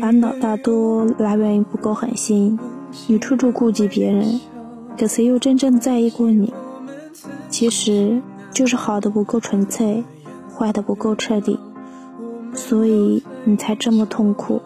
烦恼大多来源于不够狠心你处处顾及别人可谁又真正在意过你。其实就是好的不够纯粹坏的不够彻底所以你才这么痛苦。